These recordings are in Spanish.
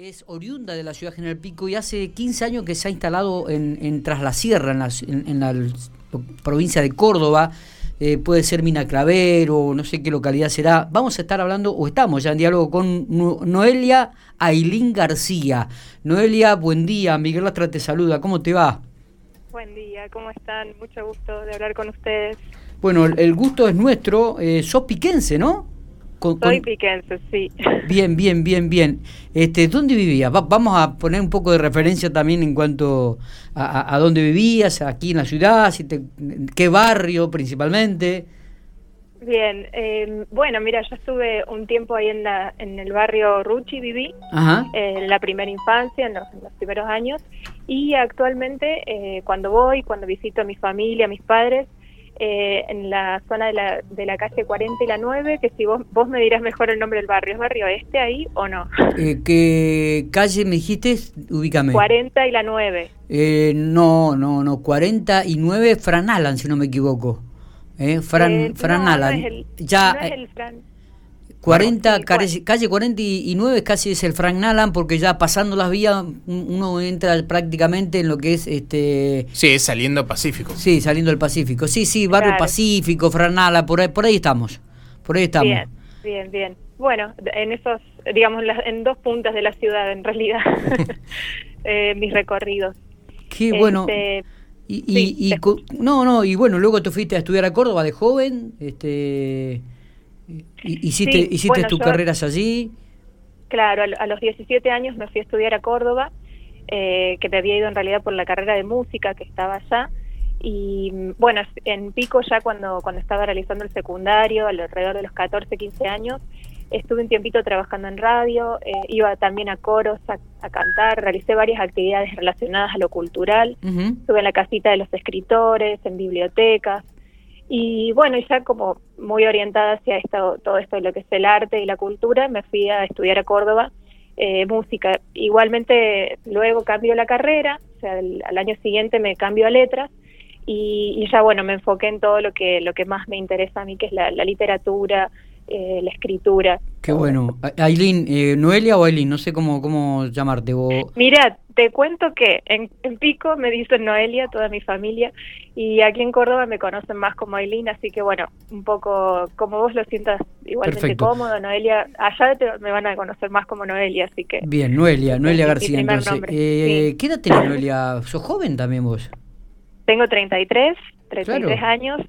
Es oriunda de la ciudad General Pico y hace 15 años que se ha instalado en, en Tras la Sierra, en la, en, la provincia de Córdoba. Eh, puede ser Mina o no sé qué localidad será. Vamos a estar hablando, o estamos ya en diálogo con Noelia Ailín García. Noelia, buen día. Miguel Lastra te saluda. ¿Cómo te va? Buen día, ¿cómo están? Mucho gusto de hablar con ustedes. Bueno, el gusto es nuestro. Eh, sos piquense, ¿no? Soy piquense, sí. Bien, bien, bien, bien. Este, ¿Dónde vivías? vamos a poner un poco de referencia también en cuanto a, dónde vivías, aquí en la ciudad, si qué barrio principalmente. Bien, eh, bueno, mira, yo estuve un tiempo ahí en, la, en el barrio Ruchi, viví, en la primera infancia, en los, primeros años, y actualmente eh, cuando voy, cuando visito a mi familia, a mis padres, eh, en la zona de la, de la calle 40 y la 9, que si vos, vos me dirás mejor el nombre del barrio, ¿es barrio este ahí o no? Eh, ¿Qué calle me dijiste? Ubícame. 40 y la 9. Eh, no, no, no, 40 y 9 Fran Alan, si no me equivoco. Eh, Fran, eh, Fran Alan. ya, no es el Fran. 40, calle 49 casi es el Frank Nalan, porque ya pasando las vías uno entra prácticamente en lo que es este... Sí, es saliendo Pacífico. Sí, saliendo del Pacífico. Sí, sí, Barrio Pacífico, Frank Nalan, por ahí, por ahí estamos. Por ahí estamos. Bien, bien, bien. Bueno, en esos, digamos, en dos puntas de la ciudad, en realidad, eh, mis recorridos. Qué bueno. Este, y, y, no, no, y bueno, luego te fuiste a estudiar a Córdoba de joven, este... ¿Hiciste, hiciste tus carreras allí? Claro, a, los 17 años me fui a estudiar a Córdoba, eh, que me había ido en realidad por la carrera de música que estaba allá. Y bueno, en Pico ya cuando, cuando estaba realizando el secundario, alrededor de los 14, 15 años, estuve un tiempito trabajando en radio, eh, iba también a coros a, cantar, realicé varias actividades relacionadas a lo cultural, estuve en la casita de los escritores, en bibliotecas, y bueno, ya como muy orientada hacia esto, todo esto de lo que es el arte y la cultura, me fui a estudiar a Córdoba eh, música. Igualmente luego cambio la carrera, o sea, al año siguiente me cambio a letras y, ya bueno, me enfoqué en todo lo que, lo que más me interesa a mí, que es la, la literatura, eh, la escritura. Qué bueno. Aileen, eh, ¿Noelia o Aileen? No sé cómo, cómo llamarte. Vos... Mira, te cuento que en, Pico me dicen Noelia, toda mi familia, y aquí en Córdoba me conocen más como Aileen, así que bueno, un poco como vos lo sientas igualmente cómodo, Noelia, allá me van a conocer más como Noelia, así que... Bien, Noelia, Noelia García, entonces. Eh, ¿Qué edad tenés, Noelia? ¿Sos joven también vos? Tengo 33, 33 años,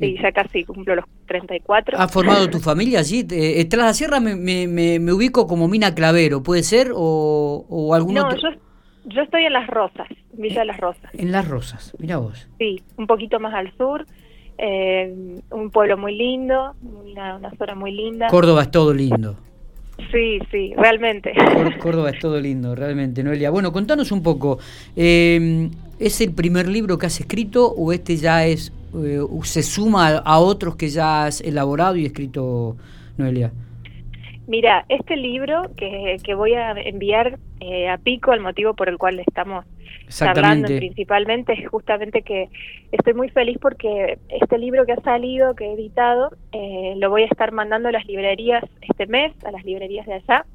y ya casi cumplo los 34. ¿Has formado tu familia allí? Eh, tras la sierra me, me, me, ubico como Mina Clavero, ¿puede ser? ¿O, o algún no, yo, yo estoy en Las Rosas, Villa de Las Rosas. En Las Rosas, mira vos. Sí, un poquito más al sur. Eh, un pueblo muy lindo, una, una zona muy linda. Córdoba es todo lindo. Sí, sí, realmente. Córdoba es todo lindo, realmente, Noelia. Bueno, contanos un poco. Eh, ¿Es el primer libro que has escrito o este ya es eh, se suma a, otros que ya has elaborado y escrito, Noelia? Mira, este libro que, que voy a enviar eh, a Pico, el motivo por el cual estamos hablando principalmente es justamente que estoy muy feliz porque este libro que ha salido, que he editado, eh, lo voy a estar mandando a las librerías este mes, a las librerías de allá.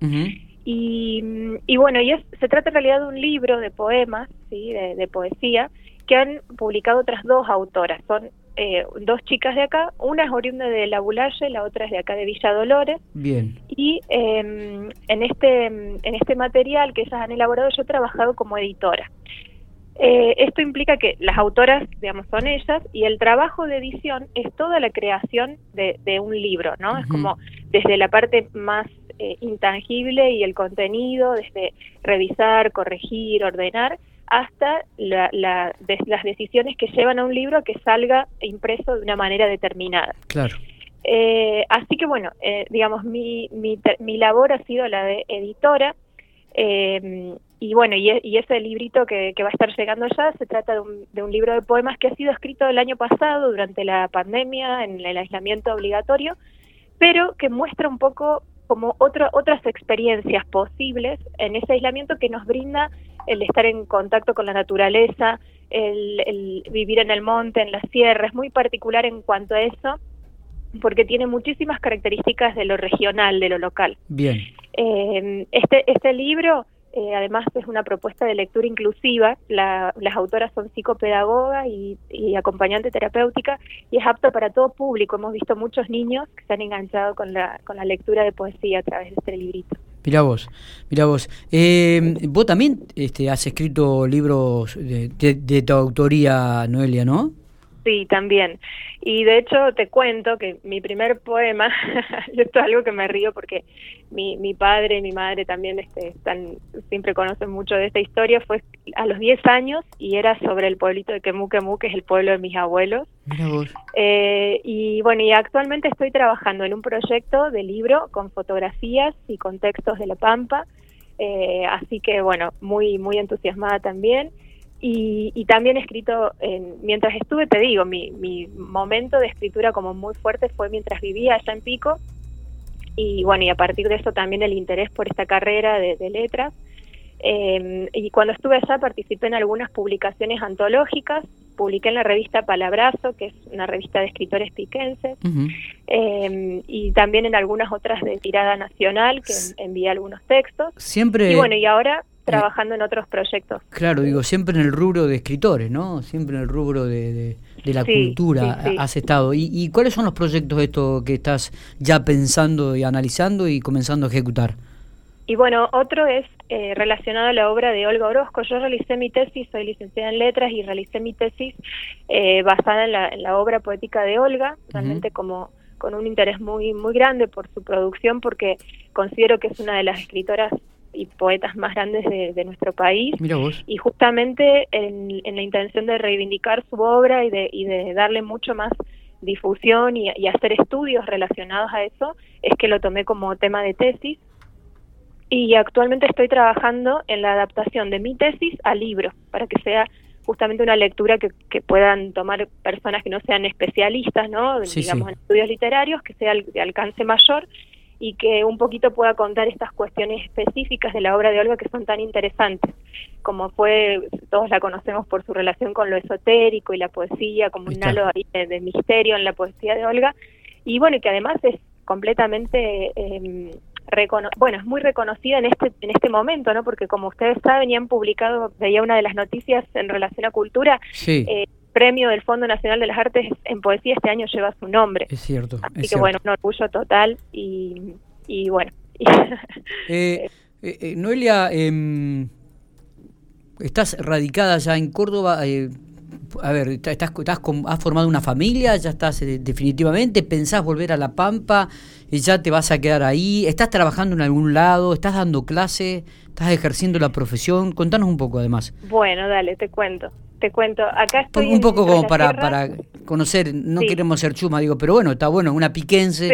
y, y, bueno, y se trata en realidad de un libro de poemas, ¿sí? de poesía, que han publicado otras dos autoras. Son eh, dos chicas de acá, una es oriunda de La Bulaye, la otra es de acá de Villa Dolores. Bien. Y em, en, este, en este material que ellas han elaborado yo he trabajado como editora. Eh, esto implica que las autoras, digamos, son ellas y el trabajo de edición es toda la creación de, un libro, ¿no? Es como desde la parte más eh, intangible y el contenido, desde revisar, corregir, ordenar, hasta la, las decisiones que llevan a un libro a que salga impreso de una manera determinada. Claro. Eh, así que bueno, eh, digamos, mi, mi, mi, labor ha sido la de editora. Eh, y bueno, y, y, ese librito que, que, va a estar llegando ya se trata de un, de un, libro de poemas que ha sido escrito el año pasado durante la pandemia, en el aislamiento obligatorio, pero que muestra un poco como otras experiencias posibles en ese aislamiento que nos brinda el estar en contacto con la naturaleza, el, vivir en el monte, en la sierra, es muy particular en cuanto a eso, porque tiene muchísimas características de lo regional, de lo local. Bien. Eh, este, este libro eh, además es una propuesta de lectura inclusiva, las autoras son psicopedagogas y, y, acompañante terapéutica y es apto para todo público. Hemos visto muchos niños que se han enganchado con la, con la lectura de poesía a través de este librito. Mira vos, mira vos. Eh, vos también este, has escrito libros de, de tu autoría, Noelia, ¿no? Sí, también. Y de hecho te cuento que mi primer poema, esto es algo que me río porque mi, mi padre y mi madre también este, están, siempre conocen mucho de esta historia, fue a los 10 años y era sobre el pueblito de Quemuquemú, que es el pueblo de mis abuelos. Eh, y bueno, y actualmente estoy trabajando en un proyecto de libro con fotografías y con textos de La Pampa, eh, así que bueno, muy, muy entusiasmada también. Y, también he escrito, mientras estuve, te digo, mi, mi, momento de escritura como muy fuerte fue mientras vivía allá en Pico. Y bueno, y a partir de eso también el interés por esta carrera de, letras. Em, y cuando estuve allá participé en algunas publicaciones antológicas. Publiqué en la revista Palabrazo, que es una revista de escritores piquenses. Em, y también en algunas otras de tirada nacional, que envié algunos textos. Siempre. Y bueno, y ahora trabajando en otros proyectos. Claro, digo, siempre en el rubro de escritores, ¿no? Siempre en el rubro de, de, la cultura has estado. ¿Y, ¿Y, cuáles son los proyectos estos que estás ya pensando y analizando y comenzando a ejecutar? Y bueno, otro es eh, relacionado a la obra de Olga Orozco. Yo realicé mi tesis, soy licenciada en letras y realicé mi tesis eh, basada en la, en la, obra poética de Olga, realmente como con un interés muy muy grande por su producción porque considero que es una de las escritoras y poetas más grandes de, nuestro país. Y justamente en, la intención de reivindicar su obra y de, y de darle mucho más difusión y, hacer estudios relacionados a eso, es que lo tomé como tema de tesis. Y actualmente estoy trabajando en la adaptación de mi tesis a libro, para que sea justamente una lectura que, que puedan tomar personas que no sean especialistas, ¿no? digamos, en estudios literarios, que sea de alcance mayor y que un poquito pueda contar estas cuestiones específicas de la obra de Olga que son tan interesantes, como fue, todos la conocemos por su relación con lo esotérico y la poesía, como un halo ahí de, misterio en la poesía de Olga, y bueno, que además es completamente... Eh, bueno, es muy reconocida en este en este momento, ¿no? Porque como ustedes saben y han publicado, veía una de las noticias en relación a cultura, sí. eh, premio del Fondo Nacional de las Artes en Poesía este año lleva su nombre. Es cierto. Así que bueno, un orgullo total y, y bueno. Eh, eh, eh, Noelia, em, estás radicada ya en Córdoba. A ver, estás, estás ¿has formado una familia? ¿Ya estás definitivamente? ¿Pensás volver a La Pampa? ¿Ya te vas a quedar ahí? ¿Estás trabajando en algún lado? ¿Estás dando clase? ¿Estás ejerciendo la profesión? Contanos un poco además. Bueno, dale, te cuento te cuento, acá estoy... Un poco como para, para conocer, no queremos ser chuma, digo, pero bueno, está bueno, una piquense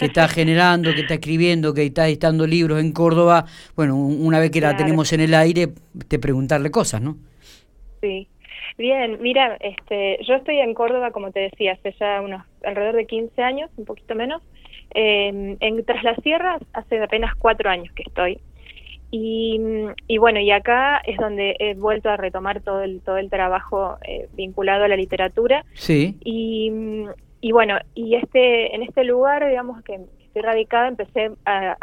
que está generando, que está escribiendo, que está editando libros en Córdoba, bueno, una vez que la tenemos en el aire, te preguntarle cosas, ¿no? Sí. Bien, mira, este, yo estoy en Córdoba, como te decía, hace ya unos alrededor de 15 años, un poquito menos. Eh, en Tras las Sierras hace apenas cuatro años que estoy. Y, y, bueno, y acá es donde he vuelto a retomar todo el, todo el trabajo eh, vinculado a la literatura. Sí. Y, y, bueno, y este, en este lugar, digamos que estoy radicada, empecé a,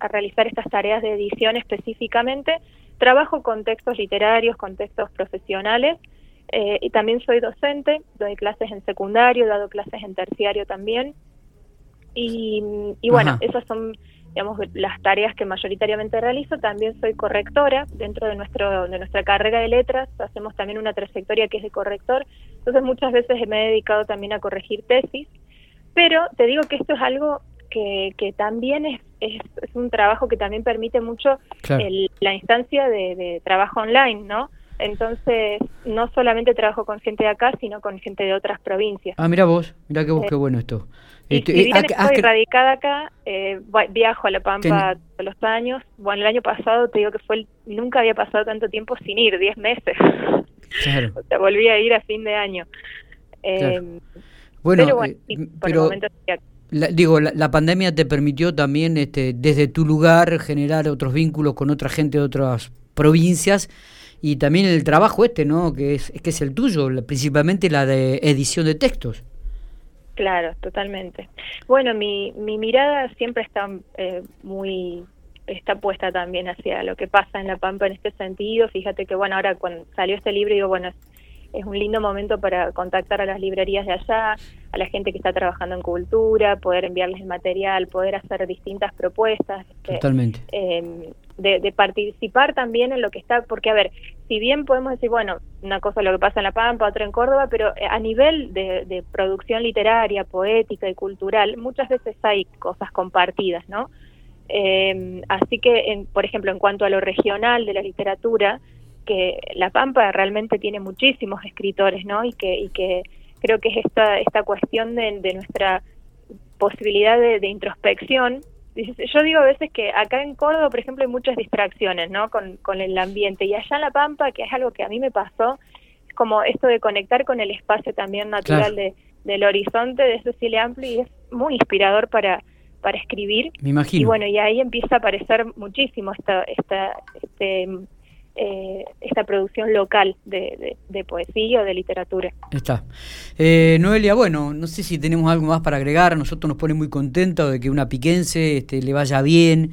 a, realizar estas tareas de edición específicamente. Trabajo con textos literarios, con textos profesionales, eh, y también soy docente, doy clases en secundario, he dado clases en terciario también. Y, y bueno, esas son digamos, las tareas que mayoritariamente realizo, también soy correctora dentro de, nuestro, de nuestra carrera de letras, hacemos también una trayectoria que es de corrector, entonces muchas veces me he dedicado también a corregir tesis, pero te digo que esto es algo que, que también es, es, un trabajo que también permite mucho la instancia de, de trabajo online, ¿no? Entonces, no solamente trabajo con gente de acá, sino con gente de otras provincias. Ah, mira vos, mira que vos, qué bueno esto. Y este, si bien estoy radicada acá, eh, viajo a La Pampa todos los años. Bueno, el año pasado te digo que fue nunca había pasado tanto tiempo sin ir, 10 meses. Claro. o sea, volví a ir a fin de año. Eh, bueno, pero, eh, la, digo, la, pandemia te permitió también este, desde tu lugar generar otros vínculos con otra gente de otras provincias y también el trabajo este, ¿no? Que es, que es el tuyo, principalmente la de edición de textos. Claro, totalmente. Bueno, mi, mi mirada siempre está eh, muy está puesta también hacia lo que pasa en La Pampa en este sentido. Fíjate que, bueno, ahora cuando salió este libro, digo, bueno, es un lindo momento para contactar a las librerías de allá, a la gente que está trabajando en cultura, poder enviarles el material, poder hacer distintas propuestas. Este, Totalmente. Em, de, participar también en lo que está, porque a ver, si bien podemos decir, bueno, una cosa es lo que pasa en La Pampa, otra en Córdoba, pero eh, a nivel de, producción literaria, poética y cultural, muchas veces hay cosas compartidas, ¿no? Em, así que, en, por ejemplo, en cuanto a lo regional de la literatura, que La Pampa realmente tiene muchísimos escritores, ¿no? Y que, y que creo que es esta, esta cuestión de, nuestra posibilidad de, introspección. Yo digo a veces que acá en Córdoba, por ejemplo, hay muchas distracciones, ¿no? Con, con el ambiente. Y allá en La Pampa, que es algo que a mí me pasó, es como esto de conectar con el espacio también natural de, del horizonte de Cecilia Ampli y es muy inspirador para, para escribir. Me imagino. Y bueno, y ahí empieza a aparecer muchísimo esta, esta, este eh, esta producción local de, poesía o de literatura. Está. Eh, Noelia, bueno, no sé si tenemos algo más para agregar. nosotros nos pone muy contentos de que una piquense este, le vaya bien.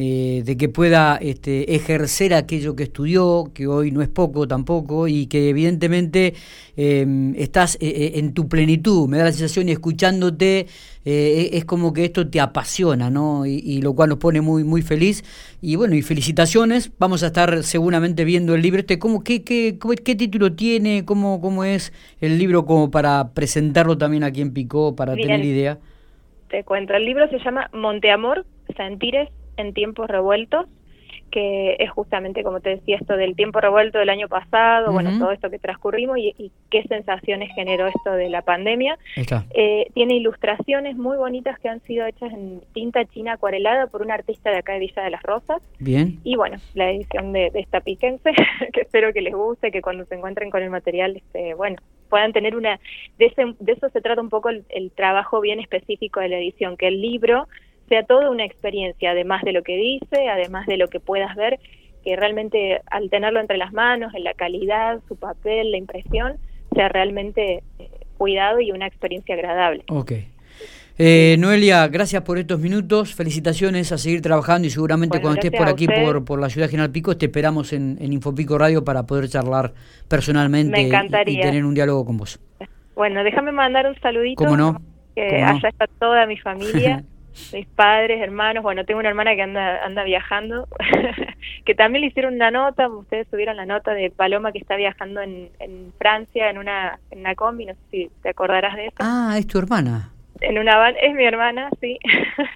Eh, de que pueda este, ejercer aquello que estudió, que hoy no es poco tampoco, y que evidentemente em, estás eh, eh, en tu plenitud. Me da la sensación y escuchándote es como que esto te apasiona, ¿no? Y, lo cual nos pone muy, muy feliz. Y bueno, y felicitaciones. Vamos a estar seguramente viendo el libro este. ¿Cómo, qué, qué, qué título tiene? ¿Cómo, ¿Cómo es el libro como para presentarlo también aquí en Picó, para tener idea? Te cuento, el libro se llama Monteamor, Sentires en tiempos revueltos, que es justamente, como te decía, esto del tiempo revuelto del año pasado, bueno, todo esto que transcurrimos y, qué sensaciones generó esto de la pandemia. Eh, tiene ilustraciones muy bonitas que han sido hechas en tinta china acuarelada por un artista de acá de Villa de las Rosas. Bien. Y bueno, la edición de, esta piquense, que espero que les guste, que cuando se encuentren con el material, este, bueno, puedan tener una... De, de eso se trata un poco el trabajo bien específico de la edición, que el libro sea toda una experiencia, además de lo que dice, además de lo que puedas ver, que realmente al tenerlo entre las manos, en la calidad, su papel, la impresión, sea realmente eh, cuidado y una experiencia agradable. Ok. Eh, Noelia, gracias por estos minutos, felicitaciones a seguir trabajando y seguramente cuando estés por aquí, por, por la ciudad General Pico, te esperamos en, Infopico Radio para poder charlar personalmente y, tener un diálogo con vos. Bueno, déjame mandar un saludito. ¿Cómo no? Que allá está toda mi familia. mis padres, hermanos, bueno, tengo una hermana que anda anda viajando, que también le hicieron una nota, ustedes subieron la nota de Paloma que está viajando en, en Francia en una, en una combi, no sé si te acordarás de eso. Ah, es tu hermana. En una van, es mi hermana, sí.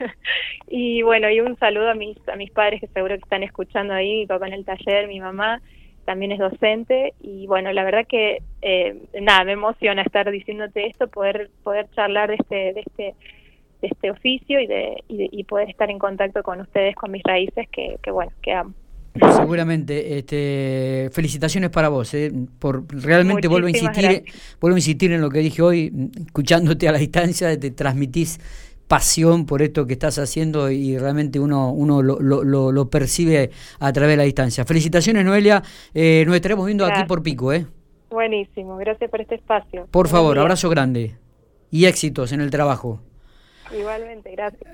y bueno, y un saludo a mis a mis padres que seguro que están escuchando ahí, mi papá en el taller, mi mamá también es docente y bueno, la verdad que eh, nada, me emociona estar diciéndote esto, poder poder charlar de este de este este oficio y de, y poder estar en contacto con ustedes, con mis raíces, que, bueno, que amo. Seguramente, este, felicitaciones para vos, eh, por realmente vuelvo a insistir, vuelvo a insistir en lo que dije hoy, escuchándote a la distancia, te transmitís pasión por esto que estás haciendo y realmente uno, uno lo, lo, lo percibe a través de la distancia. Felicitaciones, Noelia, eh, nos estaremos viendo aquí por Pico, ¿eh? Buenísimo, gracias por este espacio. Por favor, abrazo grande y éxitos en el trabajo. Igualmente, gracias.